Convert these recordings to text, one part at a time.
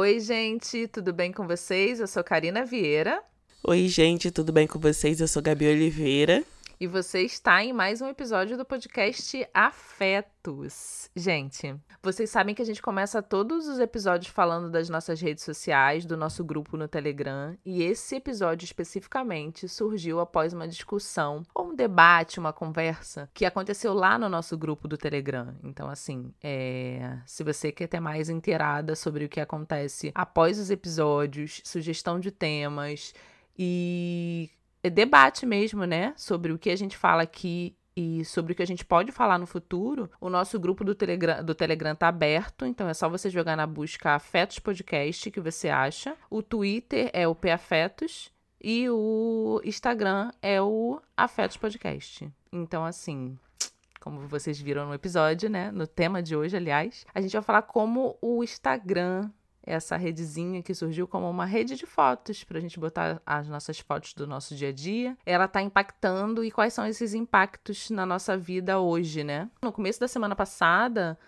Oi, gente, tudo bem com vocês? Eu sou Karina Vieira. Oi, gente, tudo bem com vocês? Eu sou Gabi Oliveira. E você está em mais um episódio do podcast Afetos. Gente, vocês sabem que a gente começa todos os episódios falando das nossas redes sociais, do nosso grupo no Telegram, e esse episódio especificamente surgiu após uma discussão, ou um debate, uma conversa, que aconteceu lá no nosso grupo do Telegram. Então, assim, é... se você quer ter mais inteirada sobre o que acontece após os episódios, sugestão de temas e debate mesmo, né? Sobre o que a gente fala aqui e sobre o que a gente pode falar no futuro, o nosso grupo do Telegram, do Telegram tá aberto, então é só você jogar na busca Afetos Podcast que você acha. O Twitter é o Afetos e o Instagram é o Afetos Podcast. Então, assim, como vocês viram no episódio, né? No tema de hoje, aliás, a gente vai falar como o Instagram essa redezinha que surgiu como uma rede de fotos para a gente botar as nossas fotos do nosso dia a dia. Ela está impactando e quais são esses impactos na nossa vida hoje, né? No começo da semana passada,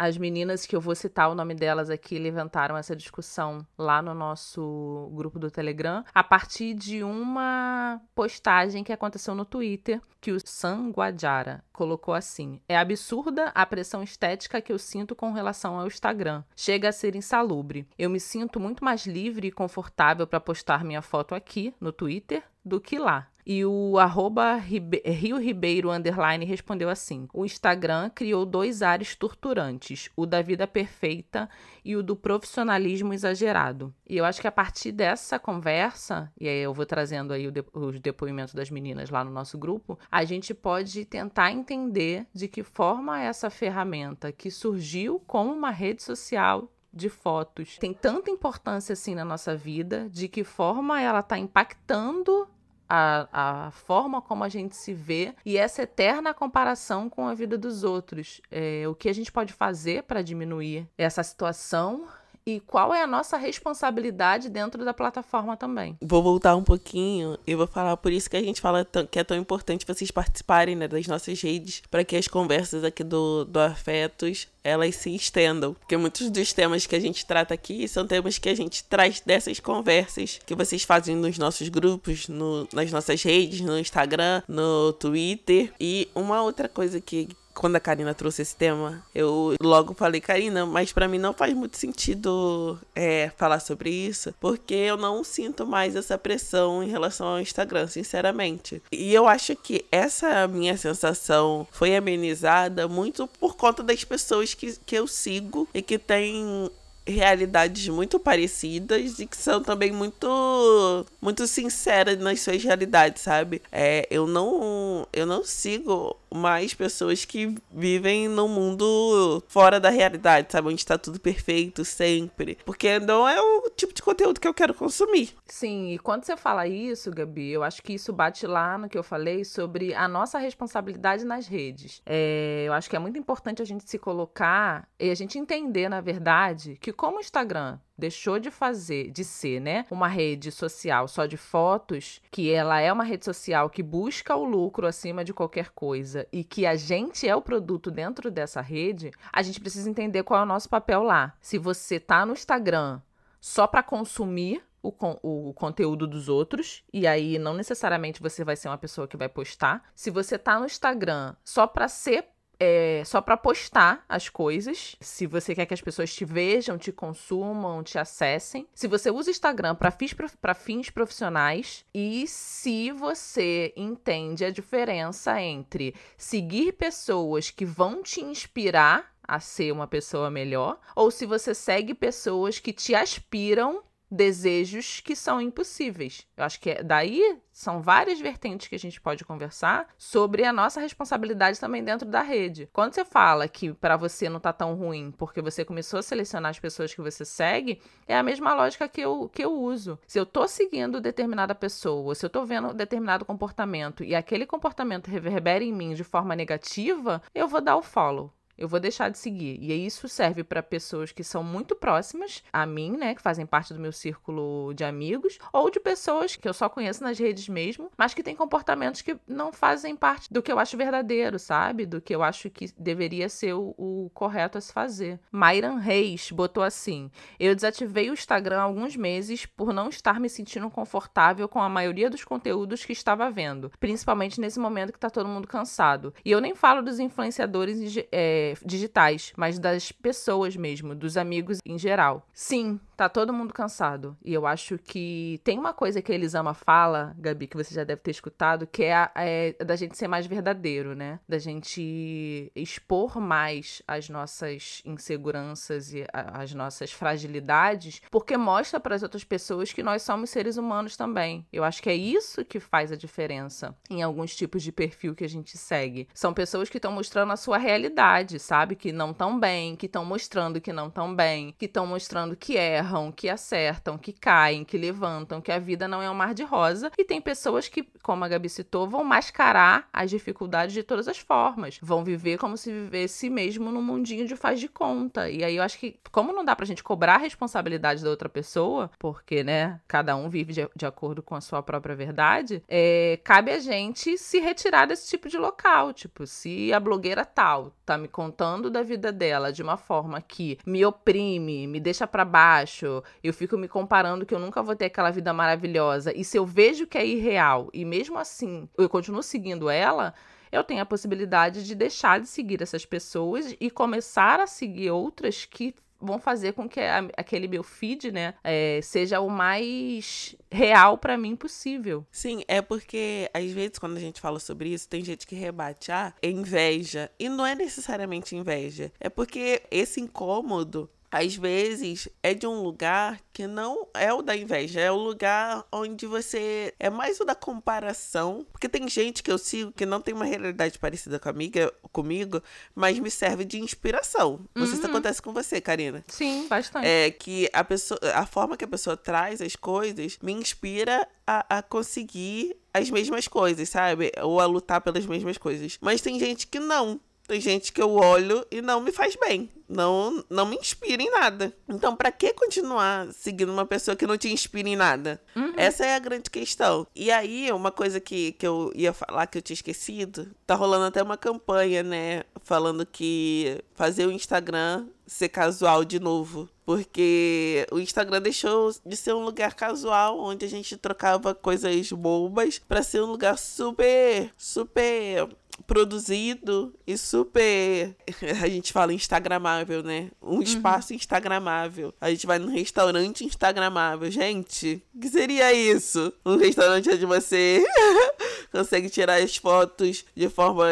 as meninas que eu vou citar o nome delas aqui levantaram essa discussão lá no nosso grupo do Telegram a partir de uma postagem que aconteceu no Twitter que o Sam Guajara colocou assim: É absurda a pressão estética que eu sinto com relação ao Instagram. Chega a ser insalubre. Eu me sinto muito mais livre e confortável para postar minha foto aqui no Twitter do que lá. E o arroba Rio Ribeiro Underline respondeu assim: O Instagram criou dois ares torturantes, o da vida perfeita e o do profissionalismo exagerado. E eu acho que a partir dessa conversa, e aí eu vou trazendo aí de, os depoimentos das meninas lá no nosso grupo, a gente pode tentar entender de que forma essa ferramenta que surgiu como uma rede social de fotos tem tanta importância assim na nossa vida, de que forma ela está impactando a, a forma como a gente se vê e essa eterna comparação com a vida dos outros. É, o que a gente pode fazer para diminuir essa situação e qual é a nossa responsabilidade dentro da plataforma também. Vou voltar um pouquinho e vou falar por isso que a gente fala que é tão importante vocês participarem né, das nossas redes para que as conversas aqui do, do Afetos elas se estendam. Porque muitos dos temas que a gente trata aqui são temas que a gente traz dessas conversas que vocês fazem nos nossos grupos, no, nas nossas redes, no Instagram, no Twitter. E uma outra coisa que quando a Karina trouxe esse tema, eu logo falei, Karina, mas para mim não faz muito sentido é, falar sobre isso, porque eu não sinto mais essa pressão em relação ao Instagram, sinceramente. E eu acho que essa minha sensação foi amenizada muito por conta das pessoas que, que eu sigo e que têm realidades muito parecidas e que são também muito muito sinceras nas suas realidades, sabe? É, eu não eu não sigo mais pessoas que vivem num mundo fora da realidade, sabe? Onde está tudo perfeito sempre. Porque não é o tipo de conteúdo que eu quero consumir. Sim, e quando você fala isso, Gabi, eu acho que isso bate lá no que eu falei sobre a nossa responsabilidade nas redes. É, eu acho que é muito importante a gente se colocar e a gente entender, na verdade, que como o Instagram deixou de fazer, de ser, né, uma rede social só de fotos, que ela é uma rede social que busca o lucro acima de qualquer coisa e que a gente é o produto dentro dessa rede, a gente precisa entender qual é o nosso papel lá. Se você tá no Instagram só para consumir o, o, conteúdo dos outros, e aí não necessariamente você vai ser uma pessoa que vai postar. Se você tá no Instagram só para ser é só para postar as coisas. Se você quer que as pessoas te vejam, te consumam, te acessem. Se você usa o Instagram para fins, fins profissionais. E se você entende a diferença entre seguir pessoas que vão te inspirar a ser uma pessoa melhor, ou se você segue pessoas que te aspiram desejos que são impossíveis. Eu acho que é, daí são várias vertentes que a gente pode conversar sobre a nossa responsabilidade também dentro da rede. Quando você fala que para você não tá tão ruim porque você começou a selecionar as pessoas que você segue, é a mesma lógica que eu, que eu uso. Se eu tô seguindo determinada pessoa, se eu tô vendo determinado comportamento e aquele comportamento reverbera em mim de forma negativa, eu vou dar o follow eu vou deixar de seguir. E isso serve para pessoas que são muito próximas a mim, né, que fazem parte do meu círculo de amigos, ou de pessoas que eu só conheço nas redes mesmo, mas que têm comportamentos que não fazem parte do que eu acho verdadeiro, sabe? Do que eu acho que deveria ser o, o correto a se fazer. Myron Reis botou assim: Eu desativei o Instagram há alguns meses por não estar me sentindo confortável com a maioria dos conteúdos que estava vendo, principalmente nesse momento que tá todo mundo cansado. E eu nem falo dos influenciadores é, digitais, mas das pessoas mesmo, dos amigos em geral. Sim, tá todo mundo cansado. E eu acho que tem uma coisa que a Elisama fala, Gabi, que você já deve ter escutado, que é, a, é da gente ser mais verdadeiro, né? Da gente expor mais as nossas inseguranças e a, as nossas fragilidades, porque mostra para as outras pessoas que nós somos seres humanos também. Eu acho que é isso que faz a diferença em alguns tipos de perfil que a gente segue. São pessoas que estão mostrando a sua realidade, sabe? Que não estão bem, que estão mostrando que não estão bem, que estão mostrando que erram erram, que acertam, que caem, que levantam, que a vida não é um mar de rosa. E tem pessoas que, como a Gabi citou, vão mascarar as dificuldades de todas as formas. Vão viver como se vivesse mesmo num mundinho de faz de conta. E aí eu acho que, como não dá pra gente cobrar a responsabilidade da outra pessoa, porque, né, cada um vive de, de acordo com a sua própria verdade, é, cabe a gente se retirar desse tipo de local. Tipo, se a blogueira tal tá me contando da vida dela de uma forma que me oprime, me deixa para baixo, baixo, eu fico me comparando que eu nunca vou ter aquela vida maravilhosa. E se eu vejo que é irreal e mesmo assim eu continuo seguindo ela, eu tenho a possibilidade de deixar de seguir essas pessoas e começar a seguir outras que vão fazer com que a, aquele meu feed, né, é, seja o mais real para mim possível. Sim, é porque às vezes quando a gente fala sobre isso, tem gente que rebate, ah, é inveja. E não é necessariamente inveja. É porque esse incômodo às vezes é de um lugar que não é o da inveja, é o lugar onde você é mais o da comparação, porque tem gente que eu sigo que não tem uma realidade parecida com a amiga, comigo, mas me serve de inspiração. Não uhum. sei se acontece com você, Karina. Sim, bastante. É que a pessoa, a forma que a pessoa traz as coisas me inspira a, a conseguir as mesmas coisas, sabe? Ou a lutar pelas mesmas coisas. Mas tem gente que não. Tem gente que eu olho e não me faz bem. Não, não me inspira em nada. Então, para que continuar seguindo uma pessoa que não te inspira em nada? Uhum. Essa é a grande questão. E aí, uma coisa que, que eu ia falar que eu tinha esquecido, tá rolando até uma campanha, né? Falando que fazer o Instagram ser casual de novo. Porque o Instagram deixou de ser um lugar casual onde a gente trocava coisas bobas para ser um lugar super, super produzido e super. A gente fala Instagramável, né? Um uhum. espaço uhum. Instagramável. A gente vai num restaurante Instagramável. Gente, o que seria isso? Um restaurante onde você consegue tirar as fotos de forma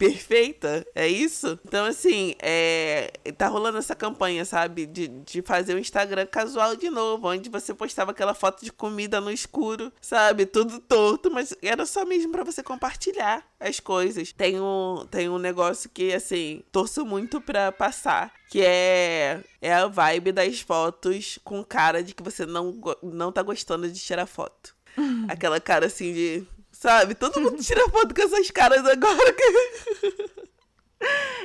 perfeita, é isso? Então, assim, é, tá rolando essa campanha, sabe? De, de fazer o Instagram casual de novo, onde você postava aquela foto de comida no escuro, sabe? Tudo torto, mas era só mesmo para você compartilhar as coisas. Tem um, tem um negócio que, assim, torço muito pra passar, que é, é a vibe das fotos com cara de que você não, não tá gostando de tirar foto. Aquela cara assim de Sabe? Todo mundo tira foto com essas caras agora.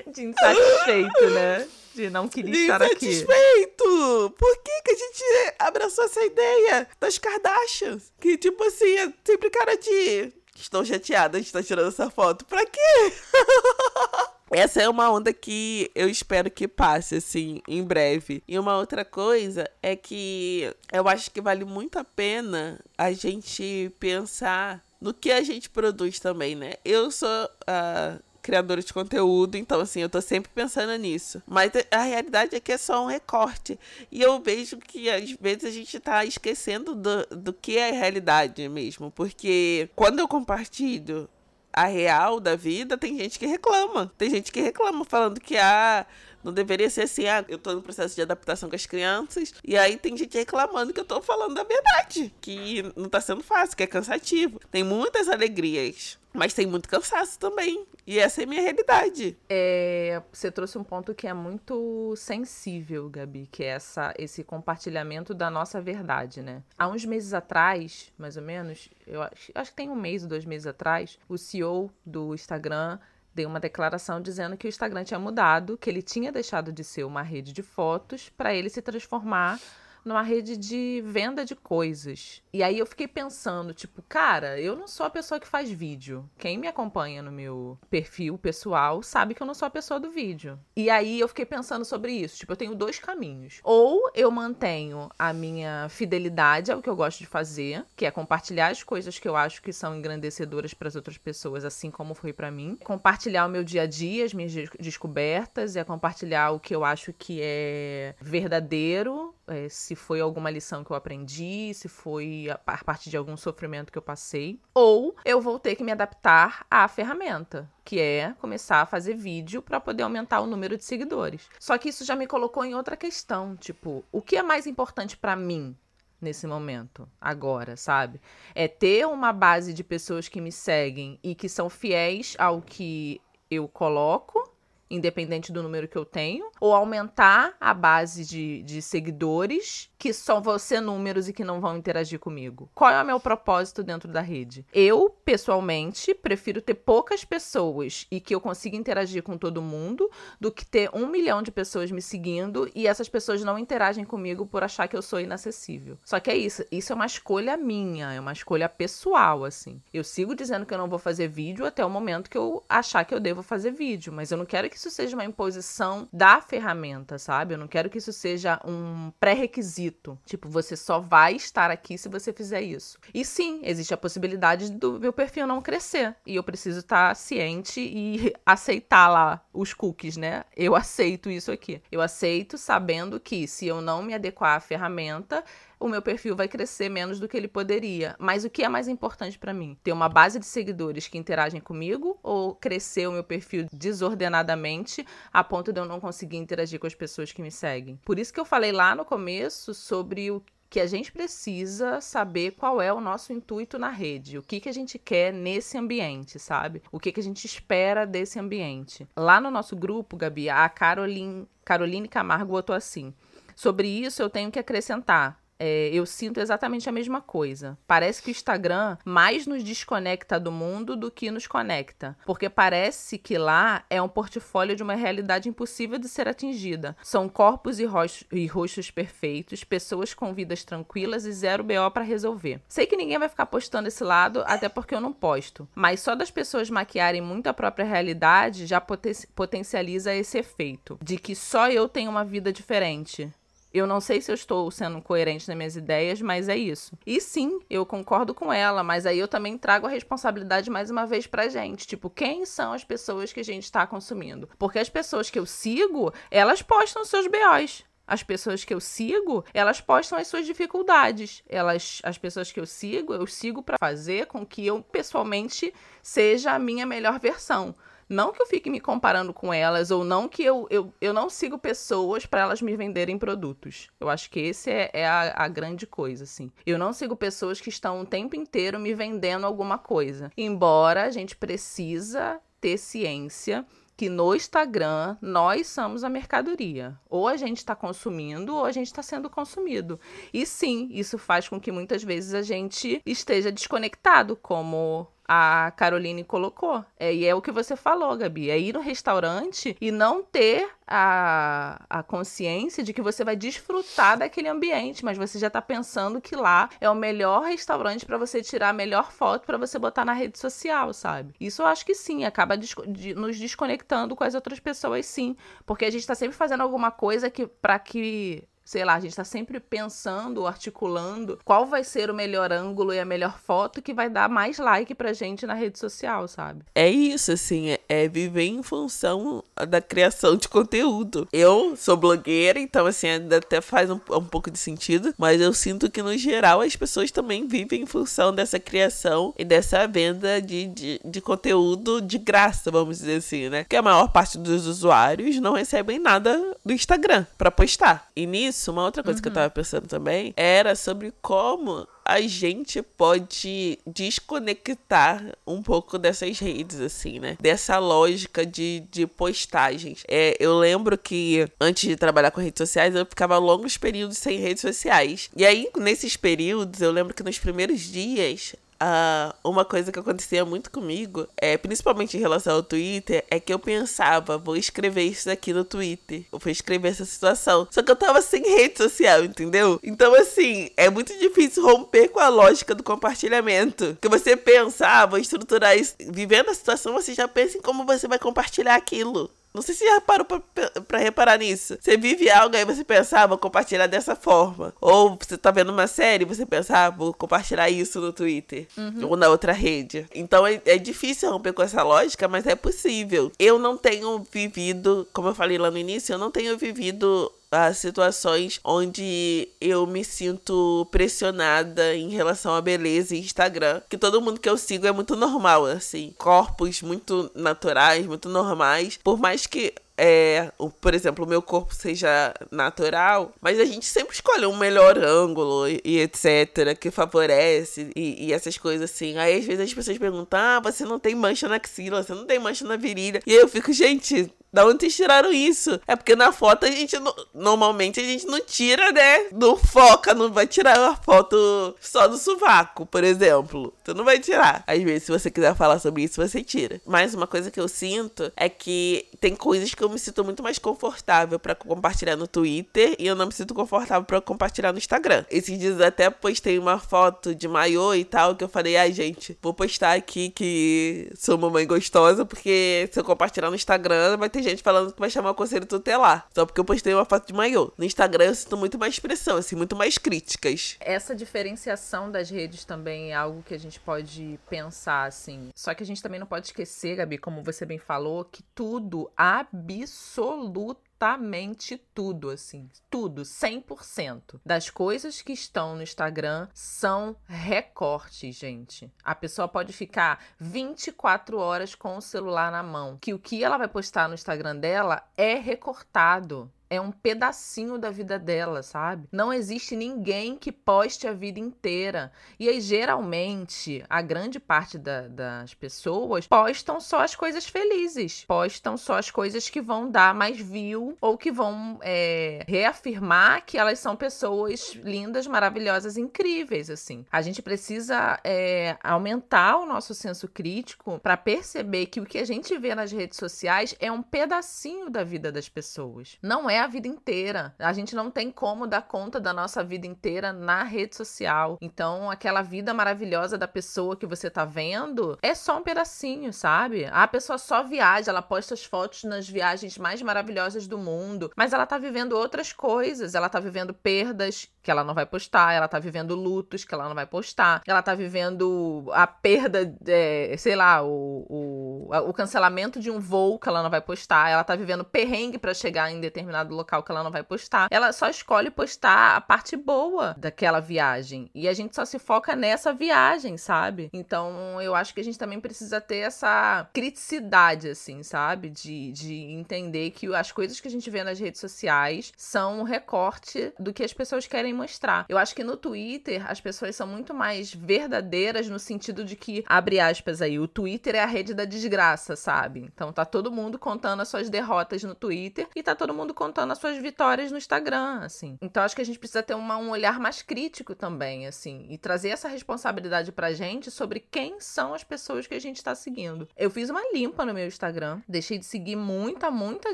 De insatisfeito, né? De não querer de estar aqui. Insatisfeito! Por que, que a gente abraçou essa ideia das Kardashians? Que, tipo assim, é sempre cara de. Estou chateada de estar tirando essa foto. Pra quê? Essa é uma onda que eu espero que passe, assim, em breve. E uma outra coisa é que eu acho que vale muito a pena a gente pensar no que a gente produz também, né? Eu sou a criadora de conteúdo, então assim, eu tô sempre pensando nisso. Mas a realidade é que é só um recorte. E eu vejo que às vezes a gente tá esquecendo do, do que é a realidade mesmo. Porque quando eu compartilho a real da vida, tem gente que reclama. Tem gente que reclama falando que ah, não deveria ser assim, ah, eu tô no processo de adaptação com as crianças, e aí tem gente reclamando que eu tô falando da verdade, que não tá sendo fácil, que é cansativo. Tem muitas alegrias, mas tem muito cansaço também. E essa é a minha realidade. É, você trouxe um ponto que é muito sensível, Gabi, que é essa, esse compartilhamento da nossa verdade, né? Há uns meses atrás, mais ou menos, eu acho, acho que tem um mês ou dois meses atrás, o CEO do Instagram dei uma declaração dizendo que o Instagram tinha mudado, que ele tinha deixado de ser uma rede de fotos para ele se transformar numa rede de venda de coisas. E aí eu fiquei pensando, tipo, cara, eu não sou a pessoa que faz vídeo. Quem me acompanha no meu perfil pessoal sabe que eu não sou a pessoa do vídeo. E aí eu fiquei pensando sobre isso. Tipo, eu tenho dois caminhos. Ou eu mantenho a minha fidelidade ao que eu gosto de fazer, que é compartilhar as coisas que eu acho que são engrandecedoras para as outras pessoas, assim como foi para mim. Compartilhar o meu dia a dia, as minhas descobertas, é compartilhar o que eu acho que é verdadeiro é, se foi alguma lição que eu aprendi, se foi a partir de algum sofrimento que eu passei, ou eu vou ter que me adaptar à ferramenta, que é começar a fazer vídeo para poder aumentar o número de seguidores. Só que isso já me colocou em outra questão, tipo, o que é mais importante para mim? Nesse momento, agora, sabe? É ter uma base de pessoas que me seguem e que são fiéis ao que eu coloco independente do número que eu tenho, ou aumentar a base de, de seguidores que só vão ser números e que não vão interagir comigo? Qual é o meu propósito dentro da rede? Eu, pessoalmente, prefiro ter poucas pessoas e que eu consiga interagir com todo mundo do que ter um milhão de pessoas me seguindo e essas pessoas não interagem comigo por achar que eu sou inacessível. Só que é isso, isso é uma escolha minha, é uma escolha pessoal, assim. Eu sigo dizendo que eu não vou fazer vídeo até o momento que eu achar que eu devo fazer vídeo, mas eu não quero que isso seja uma imposição da ferramenta, sabe? Eu não quero que isso seja um pré-requisito. Tipo, você só vai estar aqui se você fizer isso. E sim, existe a possibilidade do meu perfil não crescer. E eu preciso estar ciente e aceitar lá os cookies, né? Eu aceito isso aqui. Eu aceito sabendo que se eu não me adequar à ferramenta, o meu perfil vai crescer menos do que ele poderia. Mas o que é mais importante para mim? Ter uma base de seguidores que interagem comigo ou crescer o meu perfil desordenadamente a ponto de eu não conseguir interagir com as pessoas que me seguem? Por isso que eu falei lá no começo sobre o que a gente precisa saber qual é o nosso intuito na rede, o que, que a gente quer nesse ambiente, sabe? O que, que a gente espera desse ambiente. Lá no nosso grupo, Gabi, a Caroline, Caroline Camargo botou assim: sobre isso eu tenho que acrescentar é, eu sinto exatamente a mesma coisa. Parece que o Instagram mais nos desconecta do mundo do que nos conecta. Porque parece que lá é um portfólio de uma realidade impossível de ser atingida. São corpos e, rostos, e rostos perfeitos, pessoas com vidas tranquilas e zero BO para resolver. Sei que ninguém vai ficar postando esse lado, até porque eu não posto. Mas só das pessoas maquiarem muito a própria realidade já poten potencializa esse efeito de que só eu tenho uma vida diferente. Eu não sei se eu estou sendo coerente nas minhas ideias, mas é isso. E sim, eu concordo com ela, mas aí eu também trago a responsabilidade mais uma vez pra gente. Tipo, quem são as pessoas que a gente está consumindo? Porque as pessoas que eu sigo, elas postam seus BOs. As pessoas que eu sigo, elas postam as suas dificuldades. Elas, as pessoas que eu sigo, eu sigo para fazer com que eu pessoalmente seja a minha melhor versão. Não que eu fique me comparando com elas, ou não que eu, eu, eu não sigo pessoas para elas me venderem produtos. Eu acho que esse é, é a, a, grande coisa, assim. Eu não sigo pessoas que estão o tempo inteiro me vendendo alguma coisa. Embora a gente precisa ter ciência que no Instagram nós somos a mercadoria. Ou a gente está consumindo ou a gente está sendo consumido. E sim, isso faz com que muitas vezes a gente esteja desconectado, como a Caroline colocou. É, e é o que você falou, Gabi. É ir no restaurante e não ter a, a consciência de que você vai desfrutar daquele ambiente, mas você já está pensando que lá é o melhor restaurante para você tirar a melhor foto para você botar na rede social, sabe? Isso eu acho que sim, acaba de, nos desconectando com as outras pessoas, sim. Porque a gente está sempre fazendo alguma coisa que para que sei lá, a gente está sempre pensando, articulando qual vai ser o melhor ângulo e a melhor foto que vai dar mais like pra gente na rede social, sabe? É isso, assim, é, é viver em função da criação de conteúdo. Eu sou blogueira, então, assim, ainda até faz um, um pouco de sentido, mas eu sinto que, no geral, as pessoas também vivem em função dessa criação e dessa venda de, de, de conteúdo de graça, vamos dizer assim, né? Que a maior parte dos usuários não recebem nada do Instagram para postar. E nisso, isso, uma outra coisa uhum. que eu uhum. tava pensando também era sobre como a gente pode desconectar um pouco dessas redes, assim, né? Dessa lógica de, de postagens. É, eu lembro que antes de trabalhar com redes sociais, eu ficava longos períodos sem redes sociais. E aí, nesses períodos, eu lembro que nos primeiros dias Uh, uma coisa que acontecia muito comigo, é, principalmente em relação ao Twitter, é que eu pensava, vou escrever isso aqui no Twitter. Eu vou escrever essa situação. Só que eu tava sem rede social, entendeu? Então, assim, é muito difícil romper com a lógica do compartilhamento. Que você pensa, ah, vou estruturar isso. Vivendo a situação, você já pensa em como você vai compartilhar aquilo. Não sei se já parou pra, pra, reparar nisso. Você vive algo, aí você pensa, ah, vou compartilhar dessa forma. Ou você tá vendo uma série, você pensa, ah, vou compartilhar isso no Twitter. Uhum. Ou na outra rede. Então é, é difícil romper com essa lógica, mas é possível. Eu não tenho vivido, como eu falei lá no início, eu não tenho vivido as situações onde eu me sinto pressionada em relação à beleza e Instagram. Que todo mundo que eu sigo é muito normal, assim. Corpos muito naturais, muito normais. Por mais que é, por exemplo, o meu corpo seja natural, mas a gente sempre escolhe um melhor ângulo e, e etc, que favorece e, e, essas coisas assim. Aí às vezes as pessoas perguntam: ah, você não tem mancha na axila, você não tem mancha na virilha. E aí eu fico, gente, da onde vocês tiraram isso? É porque na foto a gente normalmente a gente não tira, né? Não foca, não vai tirar uma foto só do sovaco, por exemplo. Tu não vai tirar. Às vezes, se você quiser falar sobre isso, você tira. Mas uma coisa que eu sinto é que tem coisas que eu me sinto muito mais confortável para compartilhar no Twitter e eu não me sinto confortável para compartilhar no Instagram. Esses dias até postei uma foto de maiô e tal que eu falei, ai gente, vou postar aqui que sou mamãe gostosa porque se eu compartilhar no Instagram vai ter gente falando que vai chamar o conselho tutelar. Só porque eu postei uma foto de maiô. No Instagram eu sinto muito mais expressão, assim, muito mais críticas. Essa diferenciação das redes também é algo que a gente pode pensar, assim. Só que a gente também não pode esquecer, Gabi, como você bem falou, que tudo, absolutamente absolutamente tudo, assim, tudo, 100% das coisas que estão no Instagram são recortes, gente. A pessoa pode ficar 24 horas com o celular na mão, que o que ela vai postar no Instagram dela é recortado é um pedacinho da vida dela, sabe? Não existe ninguém que poste a vida inteira. E aí, geralmente, a grande parte da, das pessoas postam só as coisas felizes, postam só as coisas que vão dar mais view ou que vão é, reafirmar que elas são pessoas lindas, maravilhosas, incríveis, assim. A gente precisa é, aumentar o nosso senso crítico para perceber que o que a gente vê nas redes sociais é um pedacinho da vida das pessoas. Não é a vida inteira. A gente não tem como dar conta da nossa vida inteira na rede social. Então, aquela vida maravilhosa da pessoa que você tá vendo é só um pedacinho, sabe? A pessoa só viaja, ela posta as fotos nas viagens mais maravilhosas do mundo, mas ela tá vivendo outras coisas. Ela tá vivendo perdas que ela não vai postar, ela tá vivendo lutos que ela não vai postar, ela tá vivendo a perda, é, sei lá, o, o, o cancelamento de um voo que ela não vai postar, ela tá vivendo perrengue para chegar em determinado local que ela não vai postar. Ela só escolhe postar a parte boa daquela viagem. E a gente só se foca nessa viagem, sabe? Então eu acho que a gente também precisa ter essa criticidade, assim, sabe? De, de entender que as coisas que a gente vê nas redes sociais são um recorte do que as pessoas querem mostrar. Eu acho que no Twitter as pessoas são muito mais verdadeiras no sentido de que, abre aspas aí, o Twitter é a rede da desgraça, sabe? Então tá todo mundo contando as suas derrotas no Twitter e tá todo mundo contando as suas vitórias no Instagram, assim. Então acho que a gente precisa ter uma, um olhar mais crítico também, assim, e trazer essa responsabilidade pra gente sobre quem são as pessoas que a gente tá seguindo. Eu fiz uma limpa no meu Instagram, deixei de seguir muita, muita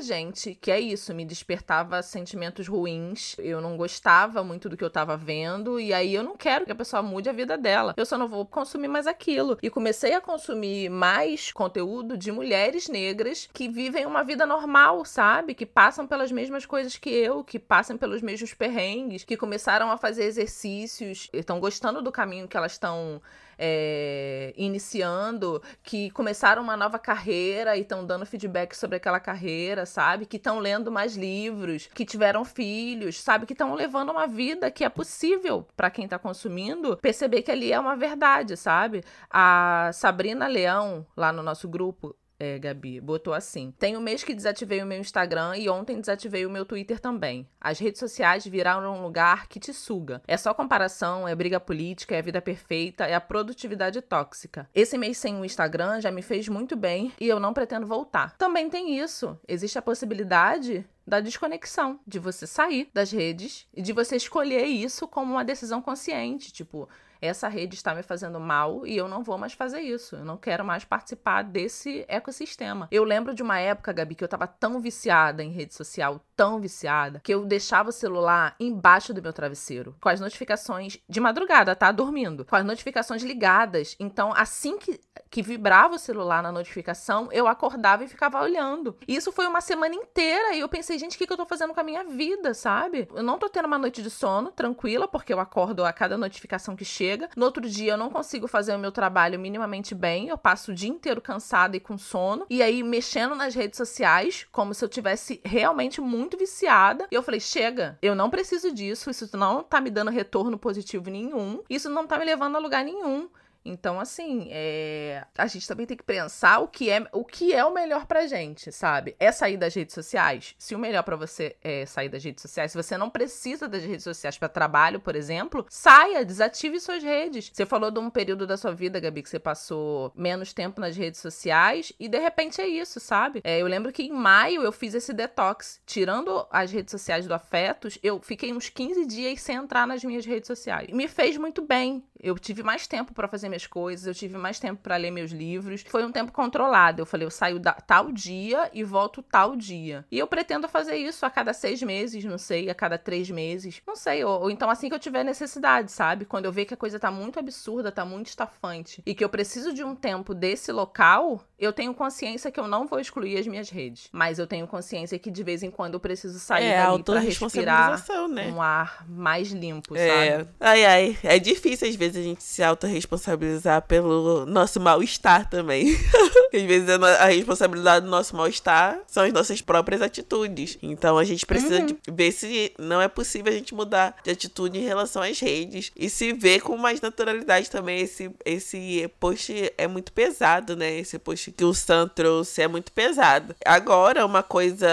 gente, que é isso, me despertava sentimentos ruins, eu não gostava muito do que eu tava vendo, e aí eu não quero que a pessoa mude a vida dela. Eu só não vou consumir mais aquilo. E comecei a consumir mais conteúdo de mulheres negras que vivem uma vida normal, sabe? Que passam pelas mesmas coisas que eu, que passam pelos mesmos perrengues, que começaram a fazer exercícios, estão gostando do caminho que elas estão é, iniciando, que começaram uma nova carreira e estão dando feedback sobre aquela carreira, sabe? Que estão lendo mais livros, que tiveram filhos, sabe? Que estão levando uma vida que é possível para quem está consumindo perceber que ali é uma verdade, sabe? A Sabrina Leão, lá no nosso grupo, é, Gabi, botou assim: Tem um mês que desativei o meu Instagram e ontem desativei o meu Twitter também. As redes sociais viraram um lugar que te suga. É só comparação, é briga política, é a vida perfeita, é a produtividade tóxica. Esse mês sem o Instagram já me fez muito bem e eu não pretendo voltar. Também tem isso. Existe a possibilidade da desconexão, de você sair das redes e de você escolher isso como uma decisão consciente, tipo, essa rede está me fazendo mal e eu não vou mais fazer isso. Eu não quero mais participar desse ecossistema. Eu lembro de uma época, Gabi, que eu tava tão viciada em rede social, tão viciada, que eu deixava o celular embaixo do meu travesseiro, com as notificações de madrugada, tá? Dormindo, com as notificações ligadas. Então, assim que, que vibrava o celular na notificação, eu acordava e ficava olhando. Isso foi uma semana inteira e eu pensei, gente, o que, que eu tô fazendo com a minha vida, sabe? Eu não tô tendo uma noite de sono tranquila, porque eu acordo a cada notificação que chega. No outro dia, eu não consigo fazer o meu trabalho minimamente bem, eu passo o dia inteiro cansada e com sono. E aí, mexendo nas redes sociais, como se eu tivesse realmente muito viciada. E eu falei, chega, eu não preciso disso, isso não tá me dando retorno positivo nenhum, isso não tá me levando a lugar nenhum. Então, assim, é... a gente também tem que pensar o que é o, que é o melhor pra gente, sabe? É sair das redes sociais? Se o melhor para você é sair das redes sociais, se você não precisa das redes sociais para trabalho, por exemplo, saia, desative suas redes. Você falou de um período da sua vida, Gabi, que você passou menos tempo nas redes sociais e de repente é isso, sabe? É, eu lembro que em maio eu fiz esse detox. Tirando as redes sociais do Afetos, eu fiquei uns 15 dias sem entrar nas minhas redes sociais. Me fez muito bem. Eu tive mais tempo para fazer minhas coisas, eu tive mais tempo para ler meus livros. Foi um tempo controlado. Eu falei, eu saio da, tal dia e volto tal dia. E eu pretendo fazer isso a cada seis meses, não sei, a cada três meses, não sei. Ou, ou então assim que eu tiver necessidade, sabe? Quando eu ver que a coisa tá muito absurda, tá muito estafante e que eu preciso de um tempo desse local, eu tenho consciência que eu não vou excluir as minhas redes. Mas eu tenho consciência que de vez em quando eu preciso sair é, dali pra respirar né? um ar mais limpo, é. sabe? Ai, ai. É difícil às vezes vezes a gente se autorresponsabilizar pelo nosso mal-estar também. Às vezes a responsabilidade do nosso mal-estar são as nossas próprias atitudes. Então a gente precisa uhum. de ver se não é possível a gente mudar de atitude em relação às redes. E se ver com mais naturalidade também. Esse, esse post é muito pesado, né? Esse post que o Sam trouxe é muito pesado. Agora, uma coisa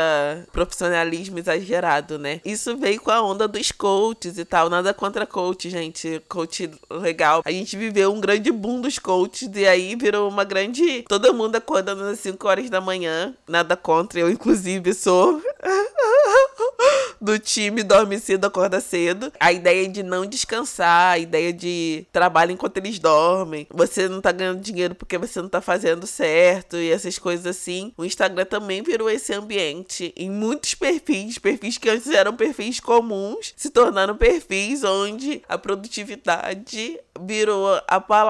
profissionalismo exagerado, né? Isso veio com a onda dos coaches e tal. Nada contra coach, gente. Coach legal. A gente viveu um grande boom dos coaches e aí virou uma grande. Todo mundo acordando às 5 horas da manhã. Nada contra, eu inclusive sou. do time dorme cedo, acorda cedo. A ideia de não descansar, a ideia de trabalho enquanto eles dormem. Você não tá ganhando dinheiro porque você não tá fazendo certo e essas coisas assim. O Instagram também virou esse ambiente em muitos perfis, perfis que antes eram perfis comuns, se tornaram perfis onde a produtividade virou a palavra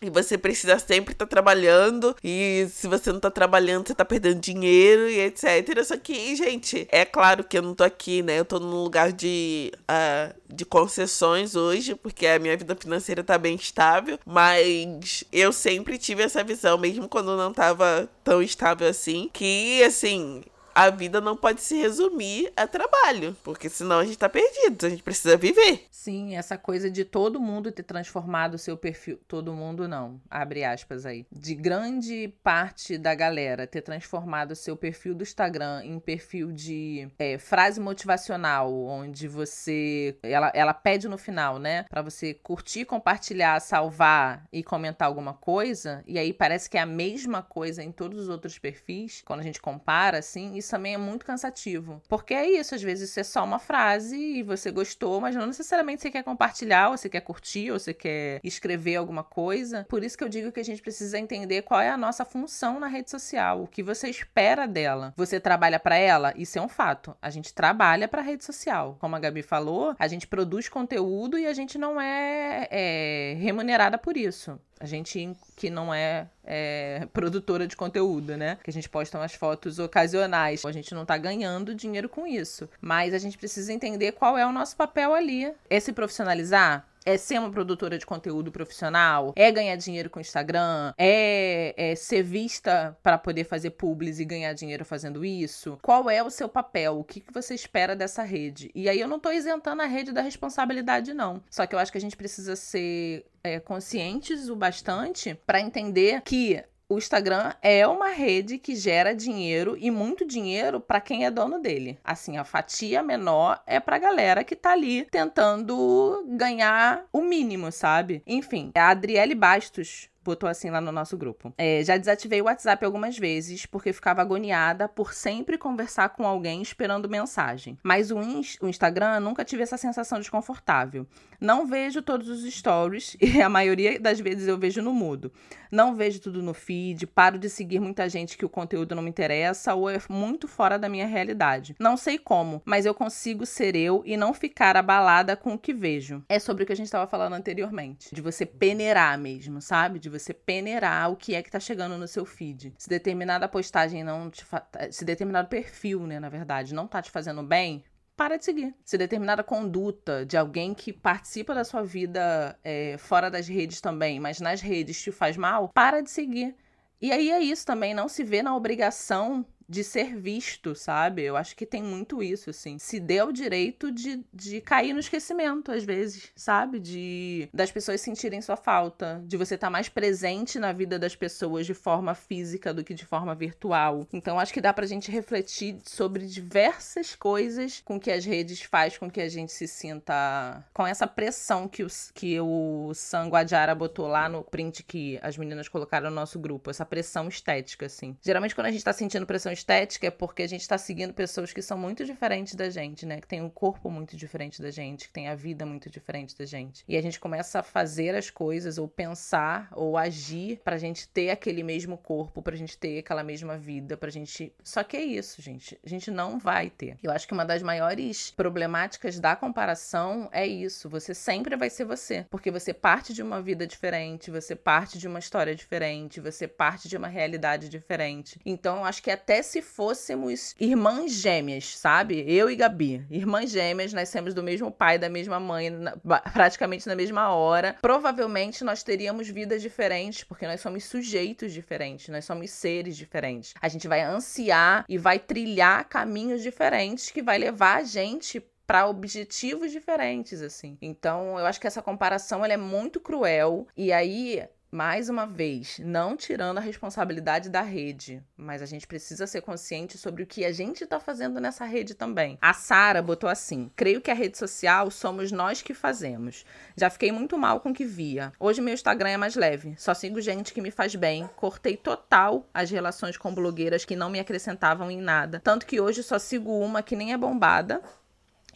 e você precisa sempre estar tá trabalhando e se você não tá trabalhando, você tá perdendo dinheiro e etc. Só que, gente, é claro que eu não tô aqui, né? Eu tô num lugar de, uh, de concessões hoje, porque a minha vida financeira tá bem estável, mas eu sempre tive essa visão, mesmo quando não tava tão estável assim, que, assim, a vida não pode se resumir a trabalho, porque senão a gente tá perdido, a gente precisa viver. Sim, essa coisa de todo mundo ter transformado o seu perfil, todo mundo não, abre aspas aí, de grande parte da galera ter transformado o seu perfil do Instagram em perfil de é, frase motivacional, onde você, ela, ela pede no final, né, para você curtir, compartilhar, salvar e comentar alguma coisa, e aí parece que é a mesma coisa em todos os outros perfis, quando a gente compara, assim, isso também é muito cansativo. Porque é isso, às vezes isso é só uma frase e você gostou, mas não necessariamente você quer compartilhar, ou você quer curtir, ou você quer escrever alguma coisa. Por isso que eu digo que a gente precisa entender qual é a nossa função na rede social, o que você espera dela. Você trabalha para ela? Isso é um fato. A gente trabalha para a rede social. Como a Gabi falou, a gente produz conteúdo e a gente não é, é remunerada por isso. A gente que não é, é, produtora de conteúdo, né? Que a gente posta umas fotos ocasionais. A gente não tá ganhando dinheiro com isso. Mas a gente precisa entender qual é o nosso papel ali. É se profissionalizar? É ser uma produtora de conteúdo profissional, é ganhar dinheiro com o Instagram, é, é ser vista para poder fazer publis e ganhar dinheiro fazendo isso? Qual é o seu papel? O que, que você espera dessa rede? E aí eu não tô isentando a rede da responsabilidade, não. Só que eu acho que a gente precisa ser é, conscientes o bastante para entender que o Instagram é uma rede que gera dinheiro e muito dinheiro para quem é dono dele. Assim, a fatia menor é para galera que tá ali tentando ganhar o mínimo, sabe? Enfim, a Adriele Bastos botou assim lá no nosso grupo. É, já desativei o WhatsApp algumas vezes porque ficava agoniada por sempre conversar com alguém esperando mensagem. Mas o, o Instagram nunca tive essa sensação desconfortável. Não vejo todos os stories e a maioria das vezes eu vejo no mudo. Não vejo tudo no feed, paro de seguir muita gente que o conteúdo não me interessa ou é muito fora da minha realidade. Não sei como, mas eu consigo ser eu e não ficar abalada com o que vejo. É sobre o que a gente estava falando anteriormente, de você peneirar mesmo, sabe? De você peneirar o que é que tá chegando no seu feed. Se determinada postagem não te fa... se determinado perfil, né, na verdade, não tá te fazendo bem, para de seguir. Se determinada conduta de alguém que participa da sua vida é, fora das redes também, mas nas redes te faz mal, para de seguir. E aí é isso também, não se vê na obrigação de ser visto, sabe? Eu acho que tem muito isso, assim. Se dê o direito de, de cair no esquecimento, às vezes, sabe? De das pessoas sentirem sua falta, de você estar tá mais presente na vida das pessoas de forma física do que de forma virtual. Então, acho que dá pra gente refletir sobre diversas coisas com que as redes faz com que a gente se sinta com essa pressão que, os, que o Sanguadiara botou lá no print que as meninas colocaram no nosso grupo, essa pressão estética, assim. Geralmente, quando a gente tá sentindo pressão estética é porque a gente está seguindo pessoas que são muito diferentes da gente, né? Que tem um corpo muito diferente da gente, que tem a vida muito diferente da gente. E a gente começa a fazer as coisas, ou pensar, ou agir pra gente ter aquele mesmo corpo, pra gente ter aquela mesma vida, pra gente. Só que é isso, gente. A gente não vai ter. Eu acho que uma das maiores problemáticas da comparação é isso. Você sempre vai ser você. Porque você parte de uma vida diferente, você parte de uma história diferente, você parte de uma realidade diferente. Então, eu acho que até se fôssemos irmãs gêmeas, sabe? Eu e Gabi, irmãs gêmeas, nascemos do mesmo pai, da mesma mãe, na, praticamente na mesma hora. Provavelmente nós teríamos vidas diferentes, porque nós somos sujeitos diferentes, nós somos seres diferentes. A gente vai ansiar e vai trilhar caminhos diferentes que vai levar a gente para objetivos diferentes assim. Então, eu acho que essa comparação ela é muito cruel e aí mais uma vez, não tirando a responsabilidade da rede, mas a gente precisa ser consciente sobre o que a gente está fazendo nessa rede também. A Sara botou assim: creio que a rede social somos nós que fazemos. Já fiquei muito mal com o que via. Hoje meu Instagram é mais leve, só sigo gente que me faz bem. Cortei total as relações com blogueiras que não me acrescentavam em nada. Tanto que hoje só sigo uma que nem é bombada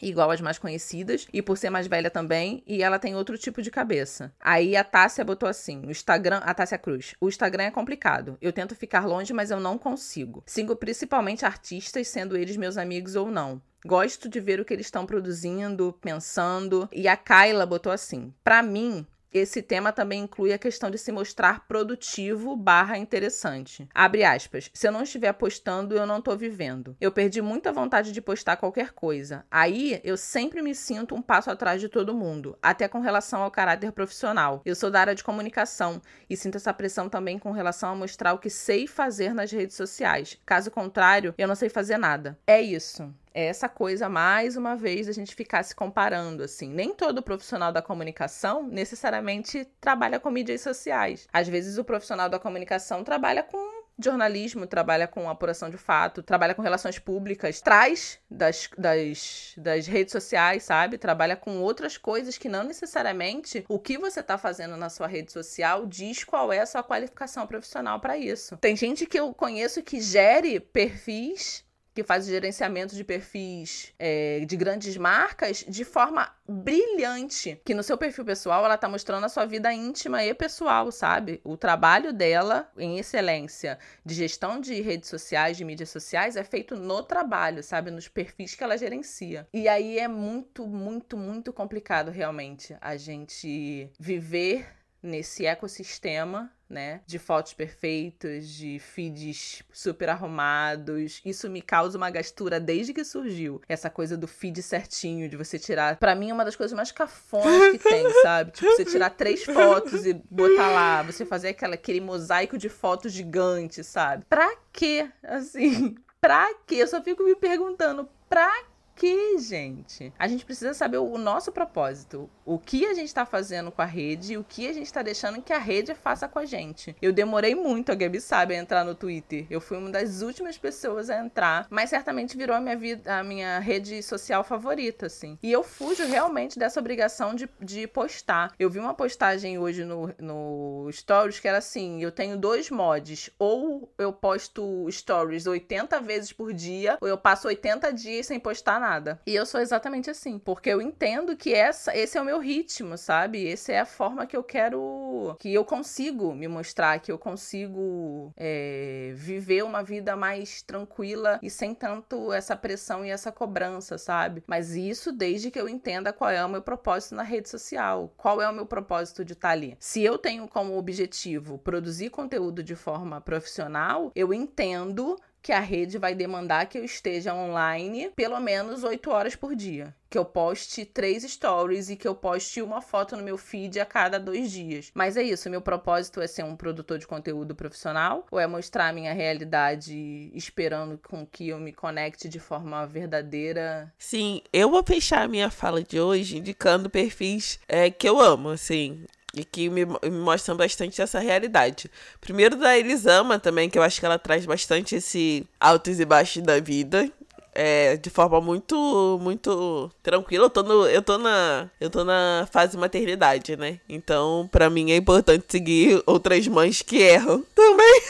igual as mais conhecidas, e por ser mais velha também, e ela tem outro tipo de cabeça. Aí a Tássia botou assim: o Instagram, a Tássia Cruz, o Instagram é complicado. Eu tento ficar longe, mas eu não consigo. Sigo principalmente artistas, sendo eles meus amigos ou não. Gosto de ver o que eles estão produzindo, pensando. E a Kyla botou assim: para mim, esse tema também inclui a questão de se mostrar produtivo barra interessante. Abre aspas. Se eu não estiver postando, eu não estou vivendo. Eu perdi muita vontade de postar qualquer coisa. Aí eu sempre me sinto um passo atrás de todo mundo, até com relação ao caráter profissional. Eu sou da área de comunicação e sinto essa pressão também com relação a mostrar o que sei fazer nas redes sociais. Caso contrário, eu não sei fazer nada. É isso essa coisa, mais uma vez, a gente ficar se comparando, assim. Nem todo profissional da comunicação necessariamente trabalha com mídias sociais. Às vezes, o profissional da comunicação trabalha com jornalismo, trabalha com apuração de fato, trabalha com relações públicas, traz das, das, das redes sociais, sabe? Trabalha com outras coisas que não necessariamente o que você está fazendo na sua rede social diz qual é a sua qualificação profissional para isso. Tem gente que eu conheço que gere perfis que faz o gerenciamento de perfis é, de grandes marcas de forma brilhante. Que no seu perfil pessoal ela tá mostrando a sua vida íntima e pessoal, sabe? O trabalho dela em excelência de gestão de redes sociais, de mídias sociais, é feito no trabalho, sabe? Nos perfis que ela gerencia. E aí é muito, muito, muito complicado realmente a gente viver nesse ecossistema né? De fotos perfeitas, de feeds super arrumados. Isso me causa uma gastura desde que surgiu. Essa coisa do feed certinho, de você tirar. para mim, é uma das coisas mais cafonas que tem, sabe? Tipo, você tirar três fotos e botar lá. Você fazer aquela, aquele mosaico de fotos gigante, sabe? Pra quê? Assim, pra quê? Eu só fico me perguntando, pra quê, gente? A gente precisa saber o nosso propósito. O que a gente está fazendo com a rede e o que a gente está deixando que a rede faça com a gente. Eu demorei muito, a Gabi sabe, a entrar no Twitter. Eu fui uma das últimas pessoas a entrar, mas certamente virou a minha vida, a minha rede social favorita, assim. E eu fujo realmente dessa obrigação de, de postar. Eu vi uma postagem hoje no, no Stories que era assim: eu tenho dois mods. Ou eu posto stories 80 vezes por dia, ou eu passo 80 dias sem postar nada. E eu sou exatamente assim, porque eu entendo que essa, esse é o meu ritmo, sabe? Essa é a forma que eu quero. que eu consigo me mostrar, que eu consigo é, viver uma vida mais tranquila e sem tanto essa pressão e essa cobrança, sabe? Mas isso desde que eu entenda qual é o meu propósito na rede social, qual é o meu propósito de estar ali. Se eu tenho como objetivo produzir conteúdo de forma profissional, eu entendo que a rede vai demandar que eu esteja online pelo menos 8 horas por dia. Que eu poste três stories e que eu poste uma foto no meu feed a cada dois dias. Mas é isso, meu propósito é ser um produtor de conteúdo profissional ou é mostrar a minha realidade esperando com que eu me conecte de forma verdadeira? Sim, eu vou fechar a minha fala de hoje indicando perfis é, que eu amo, assim e que me, me, mostram bastante essa realidade. Primeiro da Elisama também, que eu acho que ela traz bastante esse altos e baixos da vida. É, de forma muito muito tranquila. Eu tô, no, eu, tô na, eu tô na fase maternidade, né? Então, para mim é importante seguir outras mães que erram também.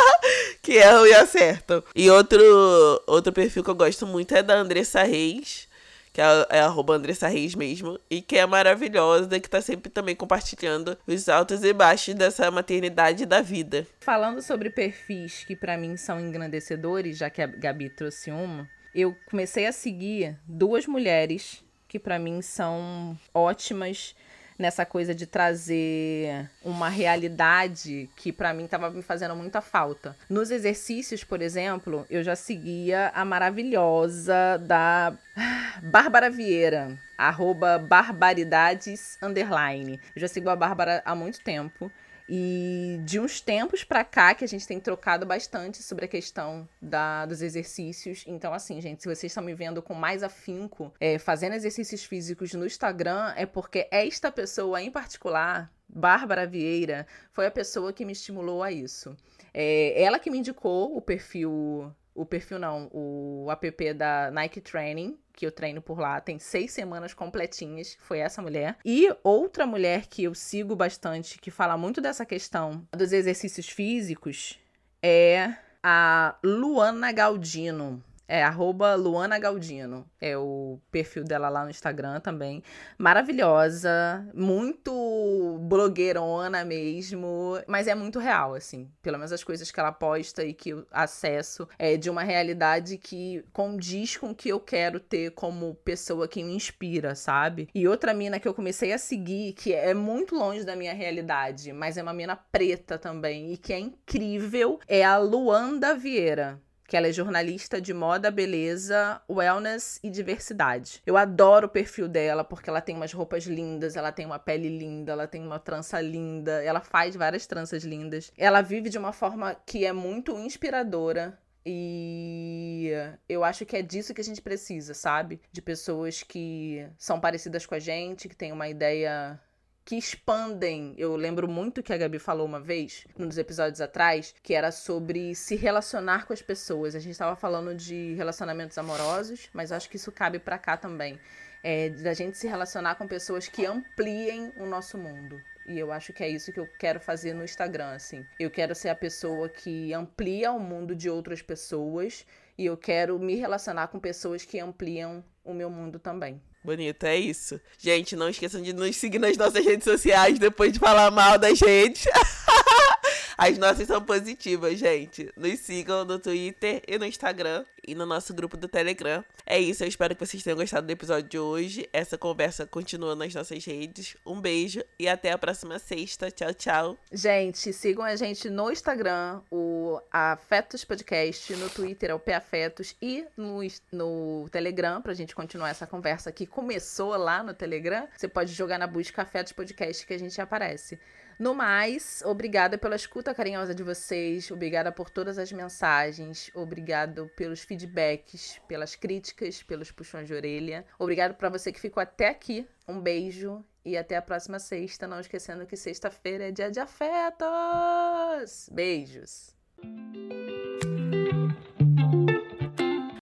que erram e acertam. E outro, outro perfil que eu gosto muito é da Andressa Reis que é, é arroba Andressa Reis mesmo, e que é maravilhosa, que tá sempre também compartilhando os altos e baixos dessa maternidade da vida. Falando sobre perfis que para mim são engrandecedores, já que a Gabi trouxe uma, eu comecei a seguir duas mulheres que para mim são ótimas nessa coisa de trazer uma realidade que para mim estava me fazendo muita falta. Nos exercícios, por exemplo, eu já seguia a maravilhosa da Bárbara Vieira, arroba barbaridades underline. Eu já sigo a Bárbara há muito tempo. E de uns tempos para cá que a gente tem trocado bastante sobre a questão da, dos exercícios. Então, assim, gente, se vocês estão me vendo com mais afinco é, fazendo exercícios físicos no Instagram, é porque esta pessoa em particular, Bárbara Vieira, foi a pessoa que me estimulou a isso. É, ela que me indicou o perfil o perfil não, o app da Nike Training, que eu treino por lá, tem seis semanas completinhas, foi essa mulher. E outra mulher que eu sigo bastante, que fala muito dessa questão dos exercícios físicos, é a Luana Galdino. É arroba Luana Galdino. É o perfil dela lá no Instagram também. Maravilhosa, muito blogueirona mesmo, mas é muito real, assim. Pelo menos as coisas que ela posta e que eu acesso é de uma realidade que condiz com o que eu quero ter como pessoa que me inspira, sabe? E outra mina que eu comecei a seguir, que é muito longe da minha realidade, mas é uma mina preta também e que é incrível, é a Luanda Vieira que ela é jornalista de moda, beleza, wellness e diversidade. Eu adoro o perfil dela porque ela tem umas roupas lindas, ela tem uma pele linda, ela tem uma trança linda, ela faz várias tranças lindas. Ela vive de uma forma que é muito inspiradora. E eu acho que é disso que a gente precisa, sabe? De pessoas que são parecidas com a gente, que têm uma ideia que expandem. Eu lembro muito que a Gabi falou uma vez, nos episódios atrás, que era sobre se relacionar com as pessoas. A gente estava falando de relacionamentos amorosos, mas acho que isso cabe para cá também. É, da gente se relacionar com pessoas que ampliem o nosso mundo. E eu acho que é isso que eu quero fazer no Instagram, assim. Eu quero ser a pessoa que amplia o mundo de outras pessoas e eu quero me relacionar com pessoas que ampliam o meu mundo também. Bonito, é isso. Gente, não esqueçam de nos seguir nas nossas redes sociais depois de falar mal das redes. As nossas são positivas, gente. Nos sigam no Twitter e no Instagram e no nosso grupo do Telegram. É isso, eu espero que vocês tenham gostado do episódio de hoje. Essa conversa continua nas nossas redes. Um beijo e até a próxima sexta. Tchau, tchau. Gente, sigam a gente no Instagram, o Afetos Podcast, no Twitter é o Afetos e no, no Telegram, pra gente continuar essa conversa que começou lá no Telegram. Você pode jogar na busca Afetos Podcast que a gente aparece. No mais, obrigada pela escuta carinhosa de vocês, obrigada por todas as mensagens, obrigado pelos feedbacks, pelas críticas, pelos puxões de orelha. Obrigado para você que ficou até aqui. Um beijo e até a próxima sexta. Não esquecendo que sexta-feira é dia de afetos. Beijos.